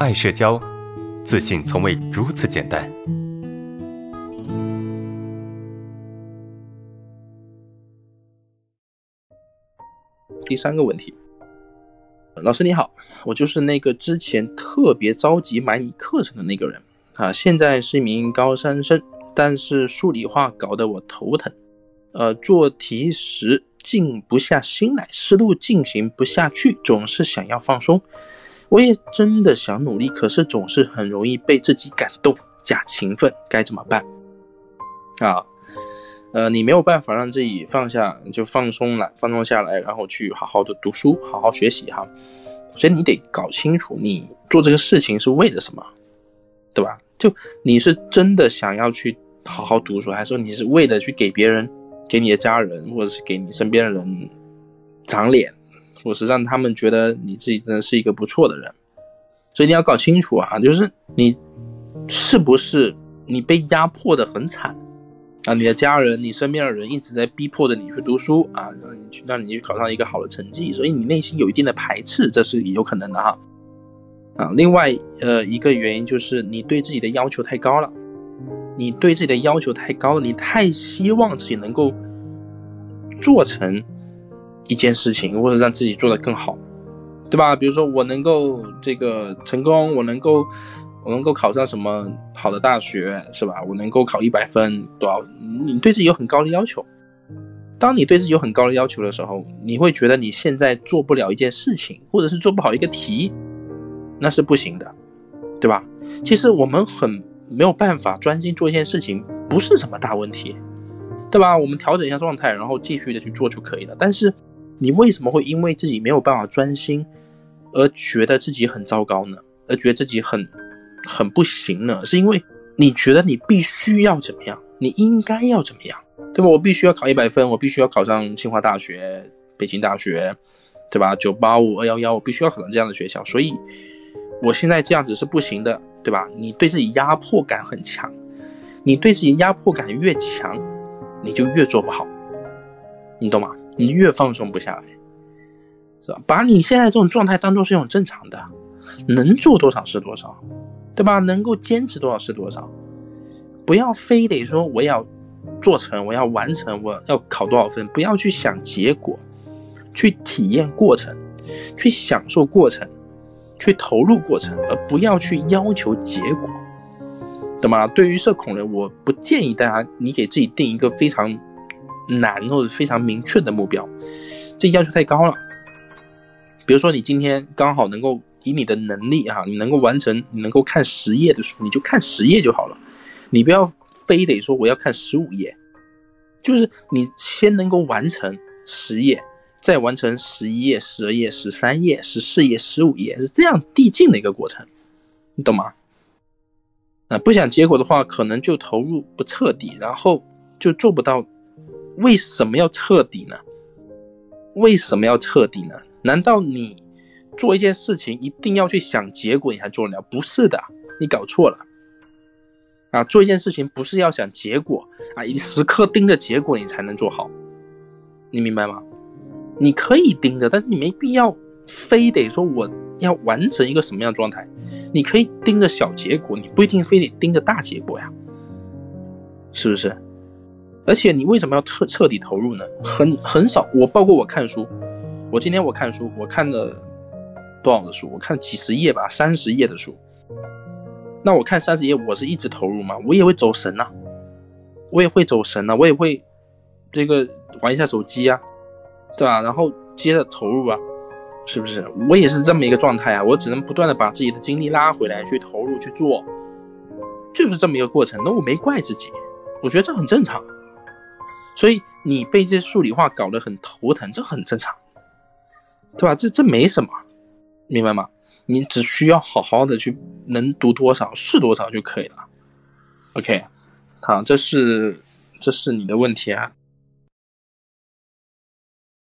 爱社交，自信从未如此简单。第三个问题，老师你好，我就是那个之前特别着急买你课程的那个人啊，现在是一名高三生，但是数理化搞得我头疼，呃，做题时静不下心来，思路进行不下去，总是想要放松。我也真的想努力，可是总是很容易被自己感动，假勤奋，该怎么办？啊，呃，你没有办法让自己放下，就放松了，放松下来，然后去好好的读书，好好学习哈。所以你得搞清楚，你做这个事情是为了什么，对吧？就你是真的想要去好好读书，还是说你是为了去给别人、给你的家人，或者是给你身边的人长脸？或是让他们觉得你自己真的是一个不错的人，所以你要搞清楚啊，就是你是不是你被压迫的很惨啊？你的家人、你身边的人一直在逼迫着你去读书啊，让你去让你去考上一个好的成绩，所以你内心有一定的排斥，这是有可能的哈。啊，另外呃一个原因就是你对自己的要求太高了，你对自己的要求太高了，你太希望自己能够做成。一件事情，或者让自己做得更好，对吧？比如说我能够这个成功，我能够我能够考上什么好的大学，是吧？我能够考一百分多少？你对自己有很高的要求。当你对自己有很高的要求的时候，你会觉得你现在做不了一件事情，或者是做不好一个题，那是不行的，对吧？其实我们很没有办法专心做一件事情，不是什么大问题，对吧？我们调整一下状态，然后继续的去做就可以了。但是你为什么会因为自己没有办法专心而觉得自己很糟糕呢？而觉得自己很很不行呢？是因为你觉得你必须要怎么样？你应该要怎么样？对吧？我必须要考一百分，我必须要考上清华大学、北京大学，对吧？九八五、二幺幺，我必须要考上这样的学校。所以我现在这样子是不行的，对吧？你对自己压迫感很强，你对自己压迫感越强，你就越做不好，你懂吗？你越放松不下来，是吧？把你现在这种状态当做是一种正常的，能做多少是多少，对吧？能够坚持多少是多少，不要非得说我要做成，我要完成，我要考多少分，不要去想结果，去体验过程，去享受过程，去投入过程，而不要去要求结果，懂吗？对于社恐人，我不建议大家，你给自己定一个非常。难或者非常明确的目标，这要求太高了。比如说你今天刚好能够以你的能力哈，你能够完成，你能够看十页的书，你就看十页就好了。你不要非得说我要看十五页，就是你先能够完成十页，再完成十一页、十二页、十三页、十四页、十五页，是这样递进的一个过程，你懂吗？啊，不想结果的话，可能就投入不彻底，然后就做不到。为什么要彻底呢？为什么要彻底呢？难道你做一件事情一定要去想结果你才做得了？不是的，你搞错了啊！做一件事情不是要想结果啊，你时刻盯着结果你才能做好，你明白吗？你可以盯着，但你没必要非得说我要完成一个什么样状态，你可以盯着小结果，你不一定非得盯着大结果呀，是不是？而且你为什么要彻彻底投入呢？很很少，我包括我看书，我今天我看书，我看了多少的书？我看几十页吧，三十页的书。那我看三十页，我是一直投入吗？我也会走神呐，我也会走神呐，我也会这个玩一下手机啊，对吧？然后接着投入啊，是不是？我也是这么一个状态啊，我只能不断的把自己的精力拉回来，去投入去做，就是这么一个过程。那我没怪自己，我觉得这很正常。所以你被这数理化搞得很头疼，这很正常，对吧？这这没什么，明白吗？你只需要好好的去能读多少是多少就可以了。OK，好，这是这是你的问题啊。